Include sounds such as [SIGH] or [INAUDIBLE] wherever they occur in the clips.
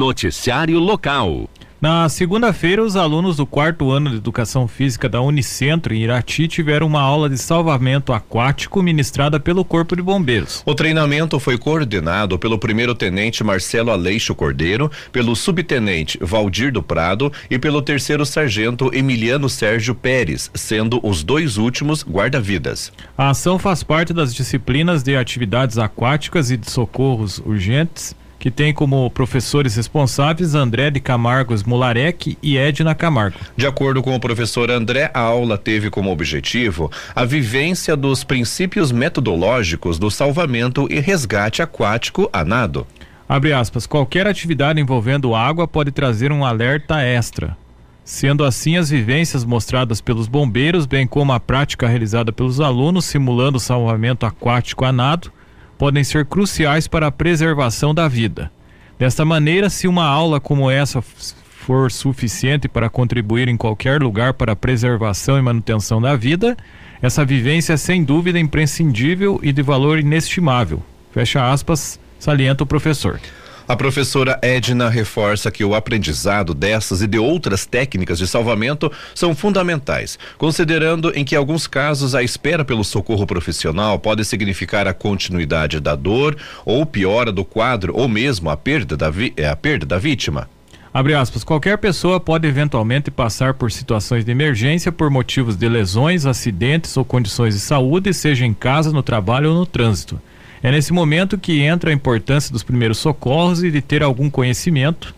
Noticiário Local. Na segunda-feira, os alunos do quarto ano de Educação Física da Unicentro, em Irati, tiveram uma aula de salvamento aquático ministrada pelo Corpo de Bombeiros. O treinamento foi coordenado pelo primeiro-tenente Marcelo Aleixo Cordeiro, pelo subtenente Valdir do Prado e pelo terceiro-sargento Emiliano Sérgio Pérez, sendo os dois últimos guarda-vidas. A ação faz parte das disciplinas de atividades aquáticas e de socorros urgentes que tem como professores responsáveis André de Camargos Mularek e Edna Camargo. De acordo com o professor André, a aula teve como objetivo a vivência dos princípios metodológicos do salvamento e resgate aquático a nado. Abre aspas, qualquer atividade envolvendo água pode trazer um alerta extra. Sendo assim, as vivências mostradas pelos bombeiros, bem como a prática realizada pelos alunos simulando o salvamento aquático a nado, podem ser cruciais para a preservação da vida. Desta maneira, se uma aula como essa for suficiente para contribuir em qualquer lugar para a preservação e manutenção da vida, essa vivência é sem dúvida imprescindível e de valor inestimável. Fecha aspas, salienta o professor. A professora Edna reforça que o aprendizado dessas e de outras técnicas de salvamento são fundamentais, considerando em que, alguns casos, a espera pelo socorro profissional pode significar a continuidade da dor ou piora do quadro ou mesmo a perda da, vi é, a perda da vítima. Abre aspas, qualquer pessoa pode eventualmente passar por situações de emergência por motivos de lesões, acidentes ou condições de saúde, seja em casa, no trabalho ou no trânsito. É nesse momento que entra a importância dos primeiros socorros e de ter algum conhecimento.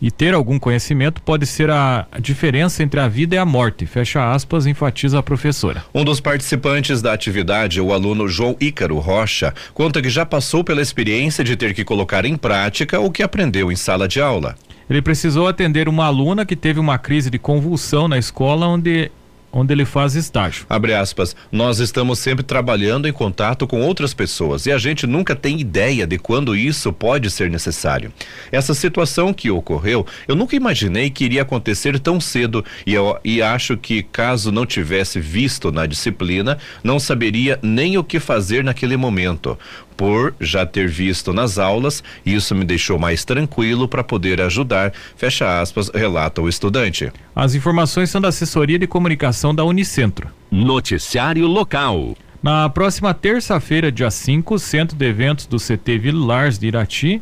E ter algum conhecimento pode ser a diferença entre a vida e a morte. Fecha aspas, enfatiza a professora. Um dos participantes da atividade, o aluno João Ícaro Rocha, conta que já passou pela experiência de ter que colocar em prática o que aprendeu em sala de aula. Ele precisou atender uma aluna que teve uma crise de convulsão na escola, onde onde ele faz estágio. Abre aspas. Nós estamos sempre trabalhando em contato com outras pessoas e a gente nunca tem ideia de quando isso pode ser necessário. Essa situação que ocorreu, eu nunca imaginei que iria acontecer tão cedo e eu e acho que caso não tivesse visto na disciplina, não saberia nem o que fazer naquele momento por já ter visto nas aulas, isso me deixou mais tranquilo para poder ajudar, fecha aspas, relata o estudante. As informações são da assessoria de comunicação da Unicentro. Noticiário local. Na próxima terça-feira, dia 5, o Centro de Eventos do CT Villars de Irati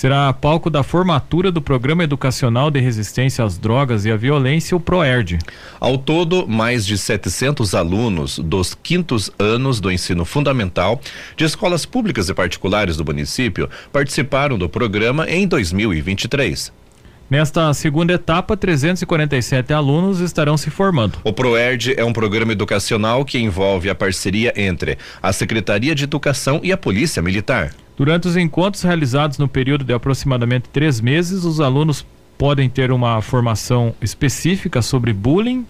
será palco da formatura do Programa Educacional de Resistência às Drogas e à Violência, o PROERD. Ao todo, mais de 700 alunos dos quintos anos do ensino fundamental de escolas públicas e particulares do município participaram do programa em 2023. Nesta segunda etapa, 347 alunos estarão se formando. O ProERD é um programa educacional que envolve a parceria entre a Secretaria de Educação e a Polícia Militar. Durante os encontros realizados no período de aproximadamente três meses, os alunos podem ter uma formação específica sobre bullying,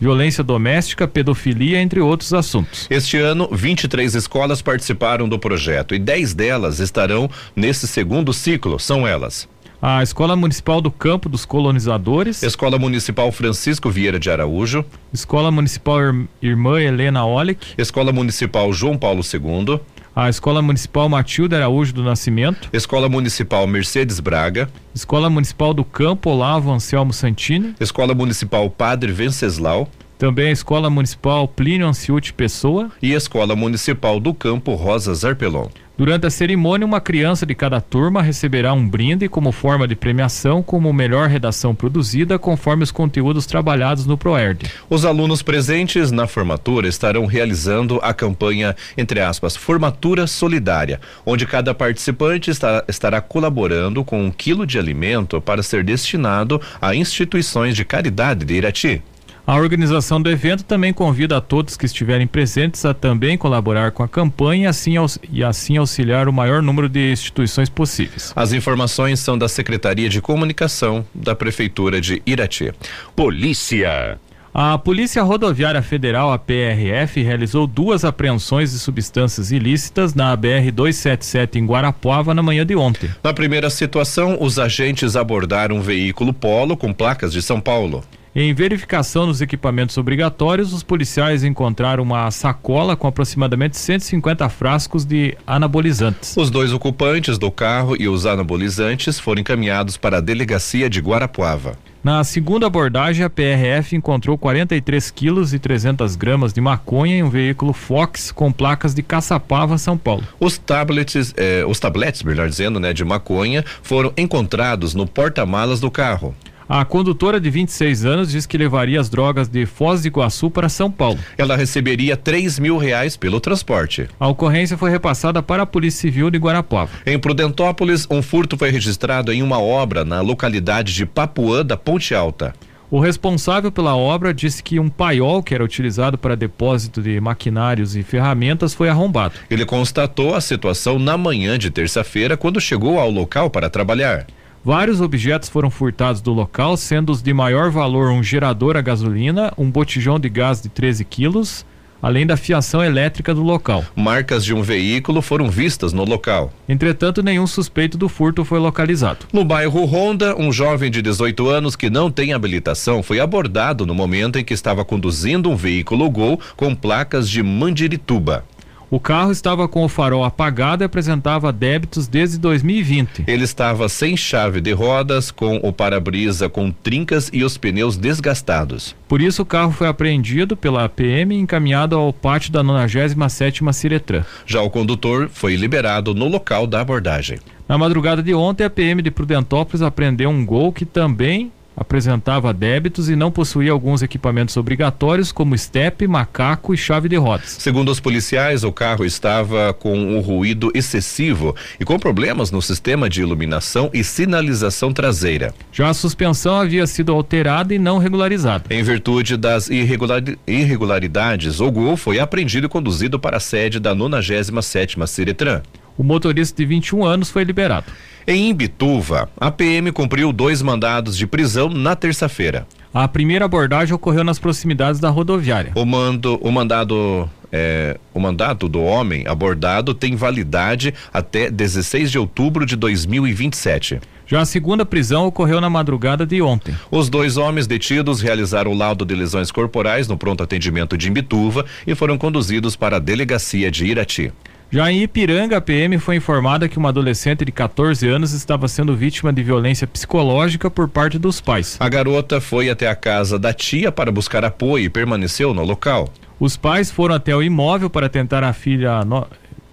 violência doméstica, pedofilia, entre outros assuntos. Este ano, 23 escolas participaram do projeto e 10 delas estarão nesse segundo ciclo. São elas: a Escola Municipal do Campo dos Colonizadores, Escola Municipal Francisco Vieira de Araújo, Escola Municipal Irmã Helena Olic, Escola Municipal João Paulo II, a Escola Municipal Matilda Araújo do Nascimento, Escola Municipal Mercedes Braga, Escola Municipal do Campo Olavo Anselmo Santini, Escola Municipal Padre Venceslau, também a Escola Municipal Plínio Anciute Pessoa e a Escola Municipal do Campo Rosa Zarpelon. Durante a cerimônia, uma criança de cada turma receberá um brinde como forma de premiação como melhor redação produzida conforme os conteúdos trabalhados no ProERD. Os alunos presentes na formatura estarão realizando a campanha, entre aspas, Formatura Solidária, onde cada participante está, estará colaborando com um quilo de alimento para ser destinado a instituições de caridade de Irati. A organização do evento também convida a todos que estiverem presentes a também colaborar com a campanha e assim, e assim auxiliar o maior número de instituições possíveis. As informações são da Secretaria de Comunicação da Prefeitura de Irati. Polícia. A Polícia Rodoviária Federal, a PRF, realizou duas apreensões de substâncias ilícitas na BR-277 em Guarapuava na manhã de ontem. Na primeira situação, os agentes abordaram um veículo Polo com placas de São Paulo. Em verificação nos equipamentos obrigatórios, os policiais encontraram uma sacola com aproximadamente 150 frascos de anabolizantes. Os dois ocupantes do carro e os anabolizantes foram encaminhados para a delegacia de Guarapuava. Na segunda abordagem, a PRF encontrou 43 quilos e 300 gramas de maconha em um veículo Fox com placas de Caçapava, São Paulo. Os tablets, eh, os tabletes, melhor dizendo, né, de maconha, foram encontrados no porta-malas do carro. A condutora de 26 anos diz que levaria as drogas de Foz do Iguaçu para São Paulo. Ela receberia 3 mil reais pelo transporte. A ocorrência foi repassada para a Polícia Civil de Guarapuava. Em Prudentópolis, um furto foi registrado em uma obra na localidade de Papuã da Ponte Alta. O responsável pela obra disse que um paiol que era utilizado para depósito de maquinários e ferramentas foi arrombado. Ele constatou a situação na manhã de terça-feira quando chegou ao local para trabalhar. Vários objetos foram furtados do local, sendo os de maior valor um gerador a gasolina, um botijão de gás de 13 quilos, além da fiação elétrica do local. Marcas de um veículo foram vistas no local. Entretanto, nenhum suspeito do furto foi localizado. No bairro Ronda, um jovem de 18 anos que não tem habilitação foi abordado no momento em que estava conduzindo um veículo Gol com placas de Mandirituba. O carro estava com o farol apagado e apresentava débitos desde 2020. Ele estava sem chave de rodas, com o para-brisa com trincas e os pneus desgastados. Por isso, o carro foi apreendido pela PM e encaminhado ao pátio da 97ª Ciretran. Já o condutor foi liberado no local da abordagem. Na madrugada de ontem, a PM de Prudentópolis apreendeu um Gol que também apresentava débitos e não possuía alguns equipamentos obrigatórios como estepe, macaco e chave de rodas. Segundo os policiais, o carro estava com um ruído excessivo e com problemas no sistema de iluminação e sinalização traseira. Já a suspensão havia sido alterada e não regularizada. Em virtude das irregularidades, o Gol foi apreendido e conduzido para a sede da 97ª Ciretran. O motorista de 21 anos foi liberado. Em Imbituva, a PM cumpriu dois mandados de prisão na terça-feira. A primeira abordagem ocorreu nas proximidades da rodoviária. O mando, o mandado, é, o mandato do homem abordado tem validade até 16 de outubro de 2027. Já a segunda prisão ocorreu na madrugada de ontem. Os dois homens detidos realizaram o laudo de lesões corporais no pronto atendimento de Imbituva e foram conduzidos para a delegacia de Irati. Já em Ipiranga, a PM foi informada que uma adolescente de 14 anos estava sendo vítima de violência psicológica por parte dos pais. A garota foi até a casa da tia para buscar apoio e permaneceu no local. Os pais foram até o imóvel para tentar a filha no...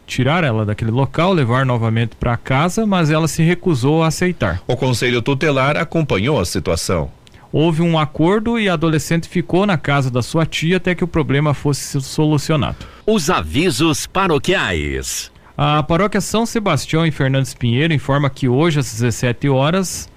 tirar ela daquele local, levar novamente para casa, mas ela se recusou a aceitar. O conselho tutelar acompanhou a situação. Houve um acordo e a adolescente ficou na casa da sua tia até que o problema fosse solucionado. Os avisos paroquiais. A paróquia São Sebastião em Fernandes Pinheiro informa que hoje às 17 horas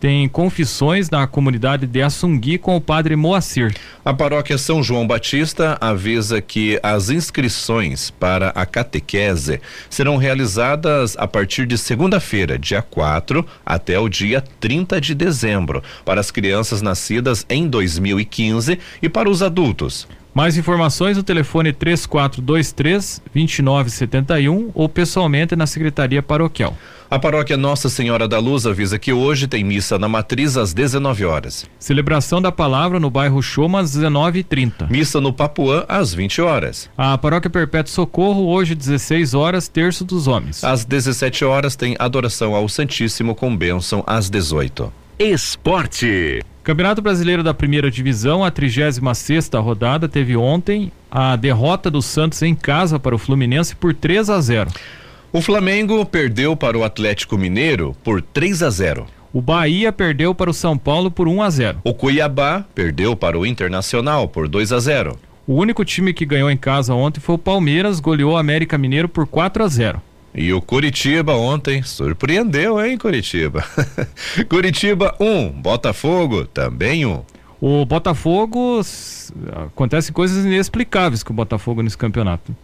tem confissões na comunidade de Assungui com o padre Moacir. A paróquia São João Batista avisa que as inscrições para a catequese serão realizadas a partir de segunda-feira, dia 4, até o dia 30 de dezembro, para as crianças nascidas em 2015 e para os adultos. Mais informações no telefone 3423 2971 ou pessoalmente na Secretaria Paroquial. A paróquia Nossa Senhora da Luz avisa que hoje tem missa na matriz às 19 horas. Celebração da palavra no bairro Choma às 19h30. Missa no Papuã às 20 horas. A paróquia Perpétuo Socorro hoje 16 horas, terço dos homens. Às 17 horas tem adoração ao Santíssimo com bênção às 18. Esporte. Campeonato Brasileiro da Primeira Divisão, a 36 sexta rodada teve ontem a derrota do Santos em casa para o Fluminense por 3 a 0. O Flamengo perdeu para o Atlético Mineiro por 3 a 0. O Bahia perdeu para o São Paulo por 1 a 0. O Cuiabá perdeu para o Internacional por 2 a 0. O único time que ganhou em casa ontem foi o Palmeiras, goleou o América Mineiro por 4 a 0. E o Curitiba ontem surpreendeu, hein, Curitiba? [LAUGHS] Curitiba 1, um, Botafogo também 1. Um. O Botafogo acontecem coisas inexplicáveis com o Botafogo nesse campeonato.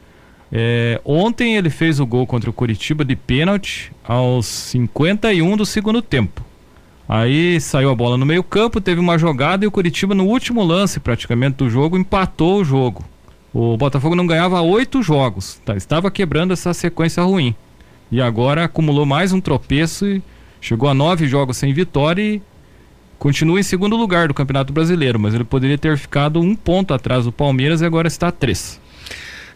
É, ontem ele fez o gol contra o Curitiba de pênalti aos 51 do segundo tempo. Aí saiu a bola no meio-campo, teve uma jogada e o Curitiba, no último lance praticamente do jogo, empatou o jogo. O Botafogo não ganhava oito jogos, tá? estava quebrando essa sequência ruim. E agora acumulou mais um tropeço e chegou a nove jogos sem vitória e continua em segundo lugar do Campeonato Brasileiro, mas ele poderia ter ficado um ponto atrás do Palmeiras e agora está a três.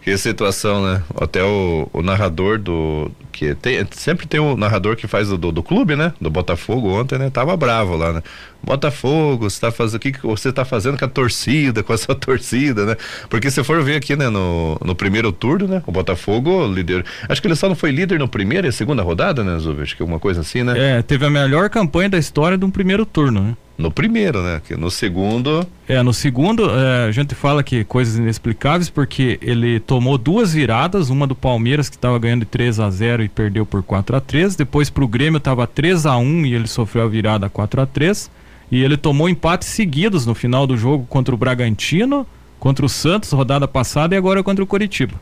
Que situação, né? Até o, o narrador do. que tem, Sempre tem o narrador que faz do, do, clube, né? Do Botafogo ontem, né? Tava bravo lá, né? Botafogo, você tá fazendo. O que, você tá fazendo com a torcida, com essa [LAUGHS] torcida, né? Porque se for ver aqui, né, no, no primeiro turno, né? O Botafogo líder. Acho que ele só não foi líder no primeiro e segunda rodada, né, Zubi? Acho que é uma coisa assim, né? É, teve a melhor campanha da história de um primeiro turno, né? No primeiro, né? Que no segundo. É, no segundo, é, a gente fala que coisas inexplicáveis, porque ele tomou duas viradas, uma do Palmeiras, que estava ganhando de 3 a 0 e perdeu por 4 a 3 Depois pro Grêmio estava 3 a 1 e ele sofreu a virada 4 a 3 E ele tomou empates seguidos no final do jogo contra o Bragantino, contra o Santos, rodada passada, e agora contra o Coritiba.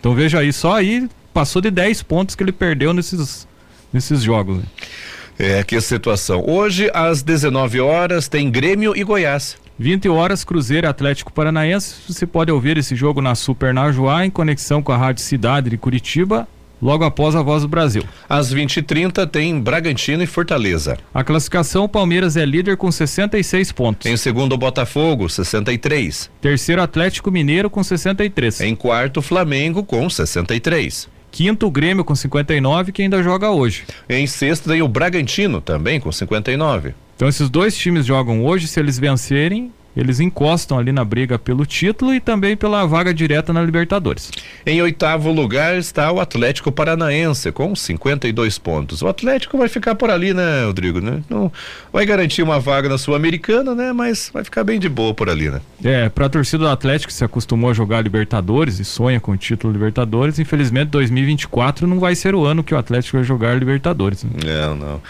Então veja aí, só aí passou de 10 pontos que ele perdeu nesses, nesses jogos. Né? É, que situação. Hoje, às 19 horas, tem Grêmio e Goiás. 20 horas, Cruzeiro Atlético Paranaense. Você pode ouvir esse jogo na Super Najuá, em conexão com a Rádio Cidade de Curitiba, logo após a Voz do Brasil. Às 20h30 tem Bragantino e Fortaleza. A classificação, o Palmeiras é líder com 66 pontos. Em segundo, o Botafogo, 63. Terceiro, Atlético Mineiro com 63. Em quarto, Flamengo com 63. Quinto, o Grêmio com 59, que ainda joga hoje. Em sexto, tem o Bragantino, também com 59. Então, esses dois times jogam hoje. Se eles vencerem, eles encostam ali na briga pelo título e também pela vaga direta na Libertadores. Em oitavo lugar está o Atlético Paranaense com 52 pontos. O Atlético vai ficar por ali, né, Rodrigo? Né? Não vai garantir uma vaga na Sul-Americana, né? Mas vai ficar bem de boa por ali, né? É, para a torcida do Atlético que se acostumou a jogar Libertadores e sonha com o título Libertadores, infelizmente 2024 não vai ser o ano que o Atlético vai jogar Libertadores. Né? Não, não.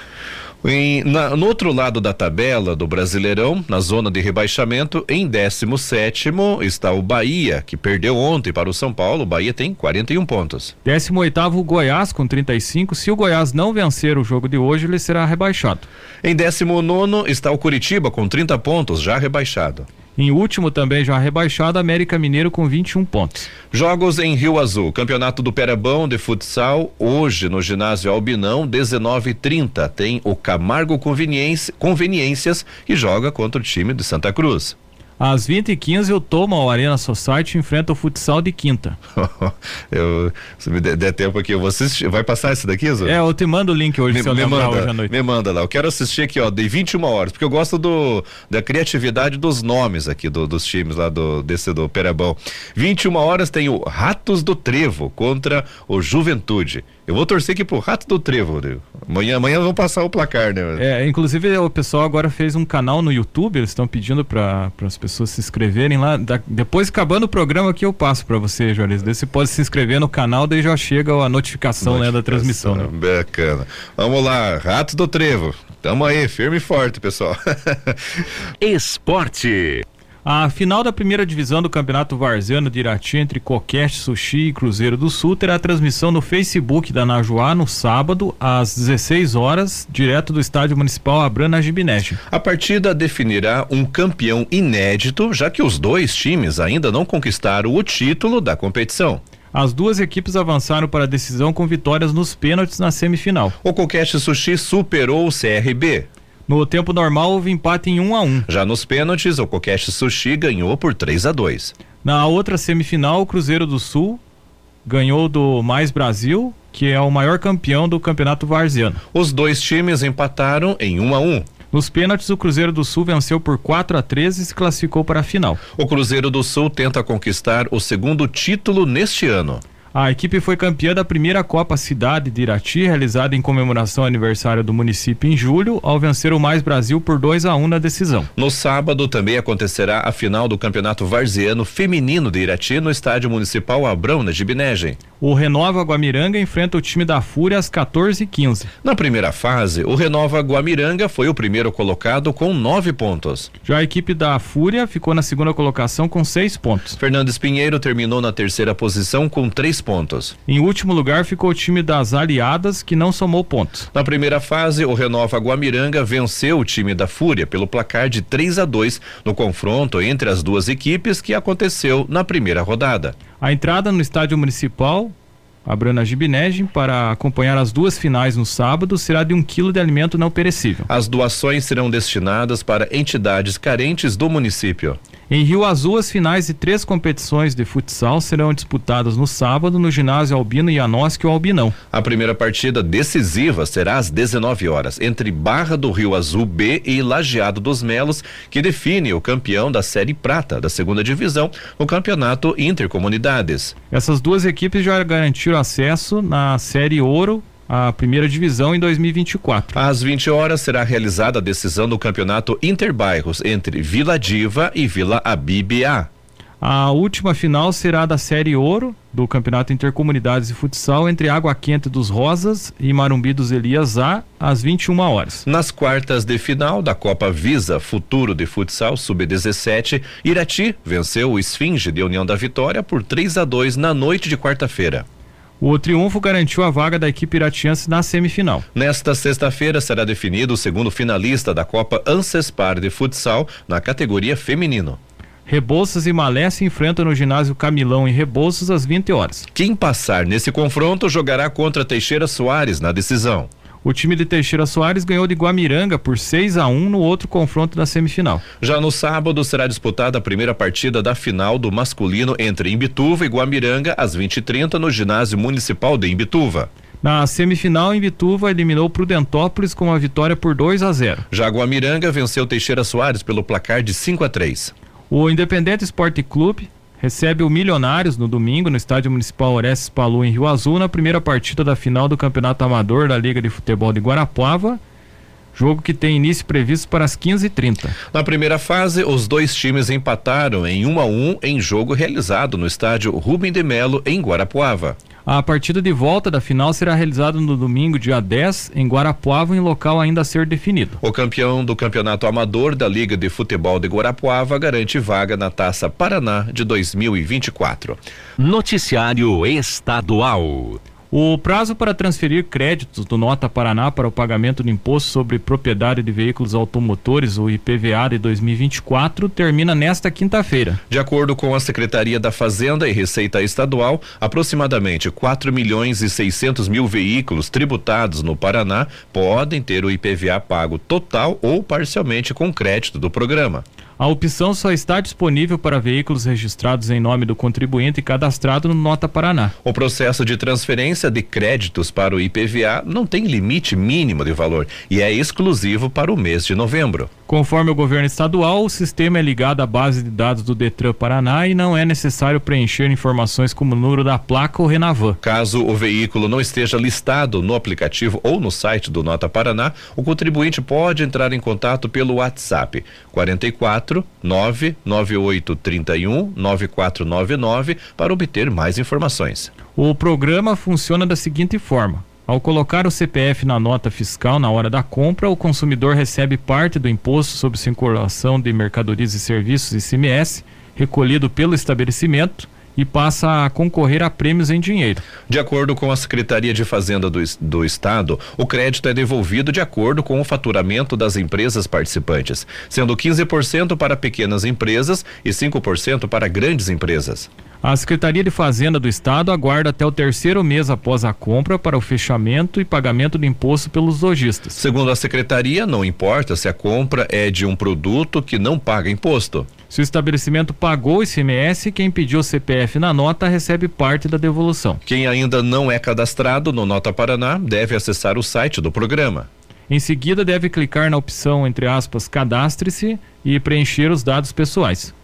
Em, na, no outro lado da tabela do Brasileirão, na zona de rebaixamento, em 17 está o Bahia, que perdeu ontem para o São Paulo. O Bahia tem 41 pontos. 18 o Goiás com 35. Se o Goiás não vencer o jogo de hoje, ele será rebaixado. Em 19 está o Curitiba com 30 pontos, já rebaixado. Em último também já rebaixado, América Mineiro com 21 pontos. Jogos em Rio Azul, Campeonato do Perabão de futsal, hoje no ginásio Albinão, 19:30 tem o Camargo Conveniências que joga contra o time de Santa Cruz. Às 20h15 eu tomo o Arena Society enfrenta o futsal de quinta. [LAUGHS] eu, se me der, der, tempo aqui, eu vou assistir. Vai passar esse daqui, Zô? É, eu te mando o link hoje, me, se eu me manda, hoje à noite. Me manda lá. Eu quero assistir aqui, ó, de 21 horas, porque eu gosto do, da criatividade dos nomes aqui do, dos times lá do, desse do Perabão. 21 horas tem o Ratos do Trevo contra o Juventude. Eu vou torcer aqui pro Rato do Trevo, Rodrigo. Amanhã, amanhã vão passar o placar, né? É, inclusive o pessoal agora fez um canal no YouTube, eles estão pedindo para as pessoas se inscreverem lá. Da, depois, acabando o programa aqui, eu passo para você, Juarez. Você pode se inscrever no canal, daí já chega a notificação, notificação né, da transmissão. Né? Bacana. Vamos lá, Rato do Trevo. Tamo aí, firme e forte, pessoal. [LAUGHS] Esporte. A final da primeira divisão do Campeonato Varziano de Irati entre Coquete, Sushi e Cruzeiro do Sul terá transmissão no Facebook da Najuá no sábado, às 16 horas, direto do Estádio Municipal Abrana Gibinete. A partida definirá um campeão inédito, já que os dois times ainda não conquistaram o título da competição. As duas equipes avançaram para a decisão com vitórias nos pênaltis na semifinal. O Coquete Sushi superou o CRB. No tempo normal houve empate em 1 um a 1. Um. Já nos pênaltis, o Kokeshi Sushi ganhou por 3 a 2. Na outra semifinal, o Cruzeiro do Sul ganhou do Mais Brasil, que é o maior campeão do Campeonato Varziano. Os dois times empataram em 1 um a 1. Nos pênaltis, o Cruzeiro do Sul venceu por 4 a 13 e se classificou para a final. O Cruzeiro do Sul tenta conquistar o segundo título neste ano. A equipe foi campeã da primeira Copa Cidade de Irati, realizada em comemoração ao aniversário do município em julho, ao vencer o Mais Brasil por 2 a 1 um na decisão. No sábado também acontecerá a final do Campeonato Varziano Feminino de Irati no Estádio Municipal Abrão, na Gibinegem. O Renova Guamiranga enfrenta o time da Fúria às 14h15. Na primeira fase, o Renova Guamiranga foi o primeiro colocado com nove pontos. Já a equipe da Fúria ficou na segunda colocação com seis pontos. Fernandes Pinheiro terminou na terceira posição com três pontos. Em último lugar ficou o time das Aliadas, que não somou pontos. Na primeira fase, o Renova Guamiranga venceu o time da Fúria pelo placar de 3 a 2 no confronto entre as duas equipes que aconteceu na primeira rodada. A entrada no estádio municipal a Brana Gibinege, para acompanhar as duas finais no sábado, será de um quilo de alimento não perecível. As doações serão destinadas para entidades carentes do município. Em Rio Azul, as finais de três competições de futsal serão disputadas no sábado no ginásio Albino Ianoski ou Albinão. A primeira partida decisiva será às 19 horas entre Barra do Rio Azul B e Lajeado dos Melos, que define o campeão da Série Prata da segunda divisão no Campeonato Intercomunidades. Essas duas equipes já garantiram acesso na Série Ouro a primeira divisão em 2024. Às 20 horas será realizada a decisão do campeonato Interbairros entre Vila Diva e Vila Abibia. A última final será da Série Ouro do Campeonato Intercomunidades de Futsal entre Água Quente dos Rosas e Marumbi dos Elias A, às 21 horas. Nas quartas de final da Copa Visa Futuro de Futsal Sub-17, Irati venceu o Esfinge de União da Vitória por 3 a 2 na noite de quarta-feira. O triunfo garantiu a vaga da equipe iratiense na semifinal. Nesta sexta-feira será definido o segundo finalista da Copa Ancespar de Futsal na categoria feminino. Rebouças e Malé se enfrentam no ginásio Camilão em Rebouças às 20 horas. Quem passar nesse confronto jogará contra Teixeira Soares na decisão. O time de Teixeira Soares ganhou de Guamiranga por 6 a 1 no outro confronto da semifinal. Já no sábado será disputada a primeira partida da final do masculino entre Imbituva e Guamiranga às 20h30 no ginásio municipal de Imbituva. Na semifinal, Imbituva eliminou Prudentópolis com uma vitória por 2 a 0. Já Guamiranga venceu Teixeira Soares pelo placar de 5 a 3. O Independente Esporte Clube recebe o Milionários no domingo no Estádio Municipal Orestes Palu em Rio Azul na primeira partida da final do Campeonato Amador da Liga de Futebol de Guarapuava. Jogo que tem início previsto para as 15h30. Na primeira fase, os dois times empataram em 1 um a 1 um em jogo realizado no estádio Rubem de Melo, em Guarapuava. A partida de volta da final será realizada no domingo, dia 10, em Guarapuava, em local ainda a ser definido. O campeão do Campeonato Amador da Liga de Futebol de Guarapuava garante vaga na Taça Paraná de 2024. Noticiário Estadual. O prazo para transferir créditos do Nota Paraná para o pagamento do Imposto sobre Propriedade de Veículos Automotores, o IPVA de 2024, termina nesta quinta-feira. De acordo com a Secretaria da Fazenda e Receita Estadual, aproximadamente 4 milhões e 600 mil veículos tributados no Paraná podem ter o IPVA pago total ou parcialmente com crédito do programa. A opção só está disponível para veículos registrados em nome do contribuinte e cadastrado no Nota Paraná. O processo de transferência de créditos para o IPVA não tem limite mínimo de valor e é exclusivo para o mês de novembro. Conforme o governo estadual, o sistema é ligado à base de dados do Detran Paraná e não é necessário preencher informações como o número da placa ou Renavan. Caso o veículo não esteja listado no aplicativo ou no site do Nota Paraná, o contribuinte pode entrar em contato pelo WhatsApp 44 99831 9499 para obter mais informações. O programa funciona da seguinte forma: ao colocar o CPF na nota fiscal na hora da compra, o consumidor recebe parte do imposto sobre circulação de mercadorias e serviços ICMS recolhido pelo estabelecimento e passa a concorrer a prêmios em dinheiro. De acordo com a Secretaria de Fazenda do, do Estado, o crédito é devolvido de acordo com o faturamento das empresas participantes, sendo 15% para pequenas empresas e 5% para grandes empresas. A Secretaria de Fazenda do Estado aguarda até o terceiro mês após a compra para o fechamento e pagamento do imposto pelos lojistas. Segundo a Secretaria, não importa se a compra é de um produto que não paga imposto. Se o estabelecimento pagou o ICMS, quem pediu o CPF na nota recebe parte da devolução. Quem ainda não é cadastrado no Nota Paraná deve acessar o site do programa. Em seguida, deve clicar na opção, entre aspas, cadastre-se e preencher os dados pessoais.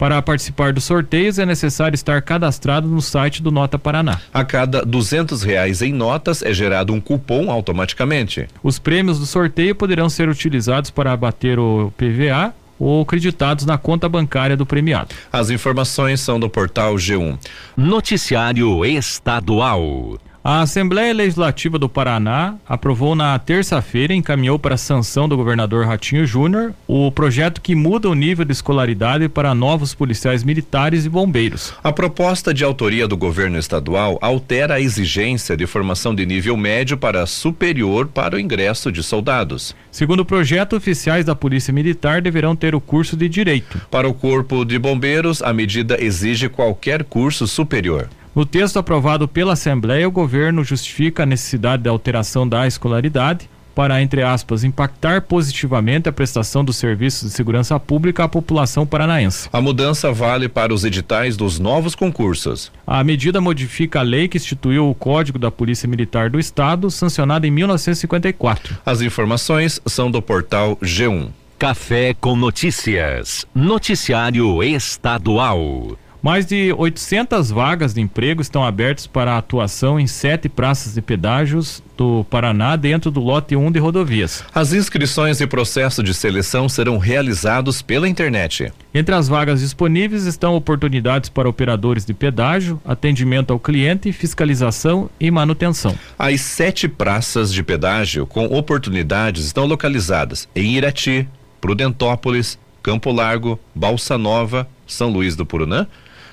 Para participar dos sorteios é necessário estar cadastrado no site do Nota Paraná. A cada duzentos reais em notas é gerado um cupom automaticamente. Os prêmios do sorteio poderão ser utilizados para abater o PVA ou creditados na conta bancária do premiado. As informações são do portal G1. Noticiário Estadual. A Assembleia Legislativa do Paraná aprovou na terça-feira e encaminhou para a sanção do governador Ratinho Júnior o projeto que muda o nível de escolaridade para novos policiais militares e bombeiros. A proposta de autoria do governo estadual altera a exigência de formação de nível médio para superior para o ingresso de soldados. Segundo o projeto, oficiais da Polícia Militar deverão ter o curso de Direito. Para o Corpo de Bombeiros, a medida exige qualquer curso superior. No texto aprovado pela Assembleia, o governo justifica a necessidade da alteração da escolaridade para, entre aspas, impactar positivamente a prestação dos serviços de segurança pública à população paranaense. A mudança vale para os editais dos novos concursos. A medida modifica a lei que instituiu o Código da Polícia Militar do Estado, sancionada em 1954. As informações são do portal G1. Café com Notícias. Noticiário Estadual. Mais de 800 vagas de emprego estão abertas para atuação em sete praças de pedágios do Paraná dentro do lote 1 de rodovias. As inscrições e processo de seleção serão realizados pela internet. Entre as vagas disponíveis estão oportunidades para operadores de pedágio, atendimento ao cliente, fiscalização e manutenção. As sete praças de pedágio com oportunidades estão localizadas em Irati, Prudentópolis, Campo Largo, Balsa Nova, São Luís do Purunã,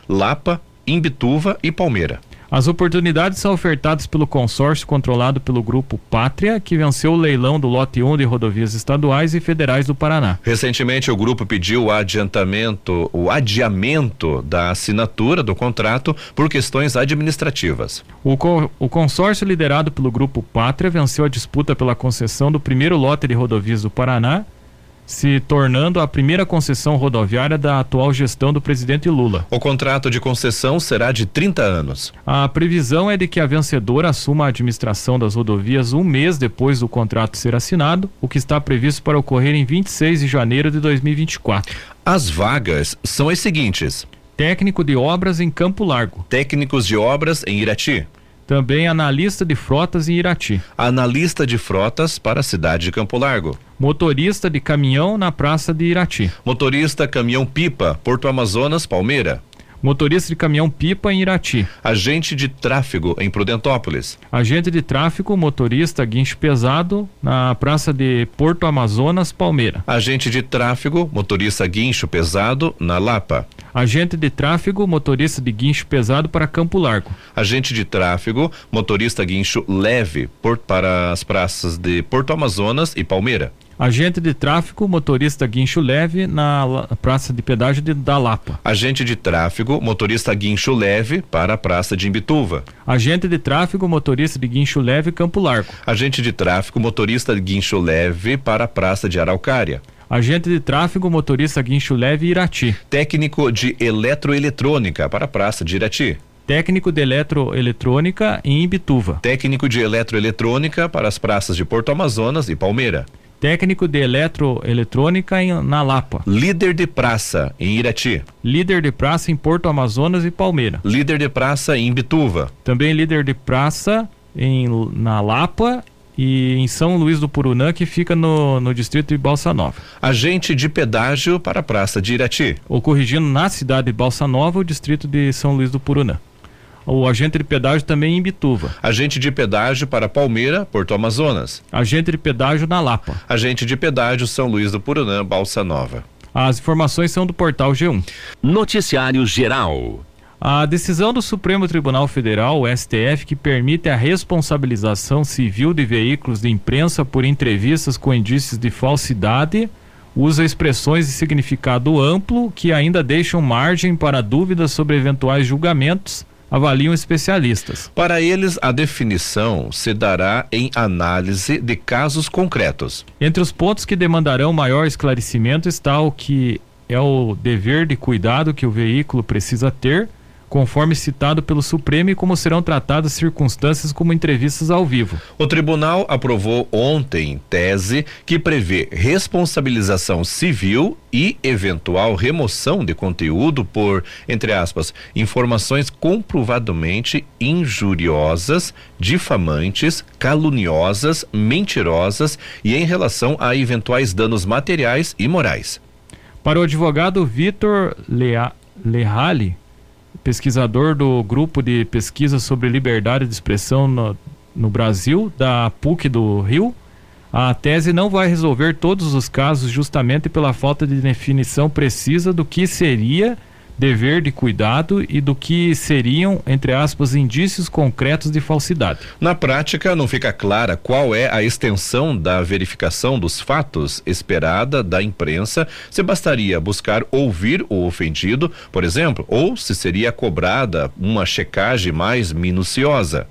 Lapa, Imbituva e Palmeira. As oportunidades são ofertadas pelo consórcio controlado pelo Grupo Pátria, que venceu o leilão do lote 1 de rodovias estaduais e federais do Paraná. Recentemente, o grupo pediu o adiantamento, o adiamento da assinatura do contrato por questões administrativas. O, co o consórcio liderado pelo Grupo Pátria venceu a disputa pela concessão do primeiro lote de rodovias do Paraná se tornando a primeira concessão rodoviária da atual gestão do presidente Lula. O contrato de concessão será de 30 anos. A previsão é de que a vencedora assuma a administração das rodovias um mês depois do contrato ser assinado, o que está previsto para ocorrer em 26 de janeiro de 2024. As vagas são as seguintes: técnico de obras em Campo Largo, técnicos de obras em Irati. Também analista de frotas em Irati. Analista de frotas para a cidade de Campo Largo. Motorista de caminhão na praça de Irati. Motorista caminhão pipa, Porto Amazonas, Palmeira. Motorista de caminhão pipa em Irati. Agente de tráfego em Prudentópolis. Agente de tráfego, motorista guincho pesado na praça de Porto Amazonas, Palmeira. Agente de tráfego, motorista guincho pesado na Lapa. Agente de tráfego, motorista de guincho pesado para Campo Largo. Agente de tráfego, motorista guincho leve por, para as praças de Porto Amazonas e Palmeira. Agente de tráfego, motorista guincho leve na praça de pedágio de, da Lapa. Agente de tráfego, motorista guincho leve para a praça de Imbituva. Agente de tráfego, motorista de guincho leve Campo Largo. Agente de tráfego, motorista de guincho leve para a praça de Araucária. Agente de tráfego, motorista guincho leve Irati. Técnico de eletroeletrônica para a praça de Irati. Técnico de eletroeletrônica em Imbituva. Técnico de eletroeletrônica para as praças de Porto Amazonas e Palmeira. Técnico de eletroeletrônica em, na Lapa. Líder de praça em Irati. Líder de praça em Porto Amazonas e Palmeira. Líder de praça em Bituva. Também líder de praça em, na Lapa e em São Luís do Purunã, que fica no, no distrito de Balsa Nova. Agente de pedágio para a praça de Irati. Ou corrigindo na cidade de Balsa Nova, o distrito de São Luís do Purunã o agente de pedágio também em Bituva. Agente de pedágio para Palmeira, Porto Amazonas. Agente de pedágio na Lapa. Agente de pedágio São Luís do Purunã, Balsa Nova. As informações são do portal G1. Noticiário Geral. A decisão do Supremo Tribunal Federal, o STF, que permite a responsabilização civil de veículos de imprensa por entrevistas com indícios de falsidade, usa expressões de significado amplo que ainda deixam margem para dúvidas sobre eventuais julgamentos avaliam especialistas. Para eles, a definição se dará em análise de casos concretos. Entre os pontos que demandarão maior esclarecimento está o que é o dever de cuidado que o veículo precisa ter conforme citado pelo Supremo e como serão tratadas circunstâncias como entrevistas ao vivo. O tribunal aprovou ontem tese que prevê responsabilização civil e eventual remoção de conteúdo por, entre aspas, informações comprovadamente injuriosas, difamantes, caluniosas, mentirosas e em relação a eventuais danos materiais e morais. Para o advogado Vitor Lea Lehali, pesquisador do grupo de pesquisa sobre liberdade de expressão no, no Brasil, da PUC do Rio. A tese não vai resolver todos os casos justamente pela falta de definição precisa do que seria dever de cuidado e do que seriam, entre aspas, indícios concretos de falsidade. Na prática, não fica clara qual é a extensão da verificação dos fatos esperada da imprensa, se bastaria buscar ouvir o ofendido, por exemplo, ou se seria cobrada uma checagem mais minuciosa.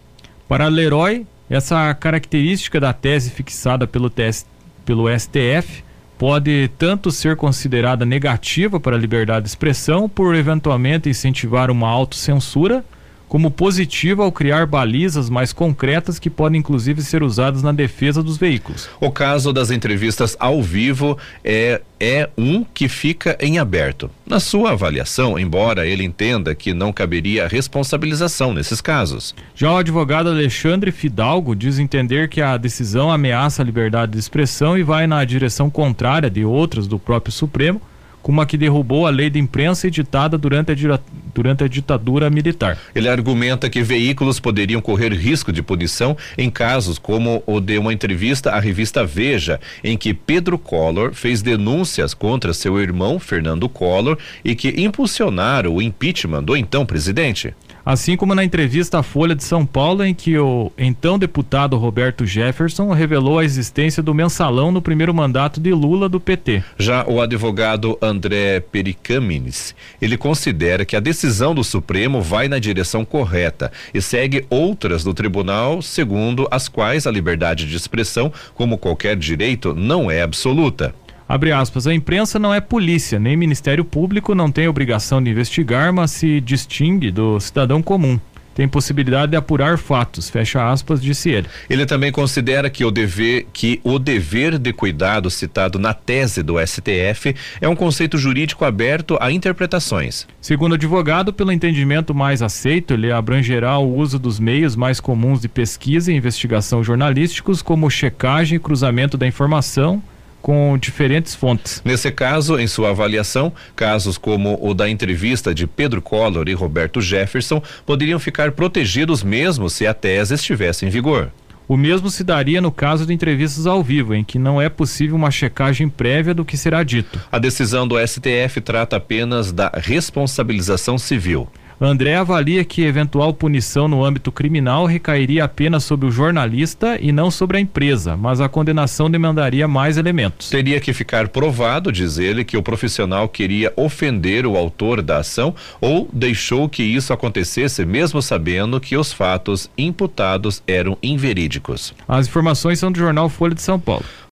Para Leroy, essa característica da tese fixada pelo, TS, pelo STF pode tanto ser considerada negativa para a liberdade de expressão, por eventualmente incentivar uma autocensura, como positiva ao criar balizas mais concretas que podem inclusive ser usadas na defesa dos veículos. O caso das entrevistas ao vivo é, é um que fica em aberto. Na sua avaliação, embora ele entenda que não caberia responsabilização nesses casos. Já o advogado Alexandre Fidalgo diz entender que a decisão ameaça a liberdade de expressão e vai na direção contrária de outras do próprio Supremo como a que derrubou a lei de imprensa editada durante a, durante a ditadura militar. Ele argumenta que veículos poderiam correr risco de punição em casos como o de uma entrevista à revista Veja, em que Pedro Collor fez denúncias contra seu irmão Fernando Collor e que impulsionaram o impeachment do então presidente. Assim como na entrevista à Folha de São Paulo, em que o então deputado Roberto Jefferson revelou a existência do mensalão no primeiro mandato de Lula do PT. Já o advogado André Pericamines, ele considera que a decisão do Supremo vai na direção correta e segue outras do tribunal, segundo as quais a liberdade de expressão, como qualquer direito, não é absoluta. Abre aspas, a imprensa não é polícia, nem Ministério Público não tem obrigação de investigar, mas se distingue do cidadão comum. Tem possibilidade de apurar fatos, fecha aspas, disse ele. Ele também considera que o dever, que o dever de cuidado citado na tese do STF é um conceito jurídico aberto a interpretações. Segundo o advogado, pelo entendimento mais aceito, ele abrangerá o uso dos meios mais comuns de pesquisa e investigação jornalísticos, como checagem e cruzamento da informação, com diferentes fontes. Nesse caso, em sua avaliação, casos como o da entrevista de Pedro Collor e Roberto Jefferson poderiam ficar protegidos mesmo se a tese estivesse em vigor. O mesmo se daria no caso de entrevistas ao vivo, em que não é possível uma checagem prévia do que será dito. A decisão do STF trata apenas da responsabilização civil. André avalia que eventual punição no âmbito criminal recairia apenas sobre o jornalista e não sobre a empresa, mas a condenação demandaria mais elementos. Teria que ficar provado, diz ele, que o profissional queria ofender o autor da ação ou deixou que isso acontecesse mesmo sabendo que os fatos imputados eram inverídicos. As informações são do jornal Folha de São Paulo.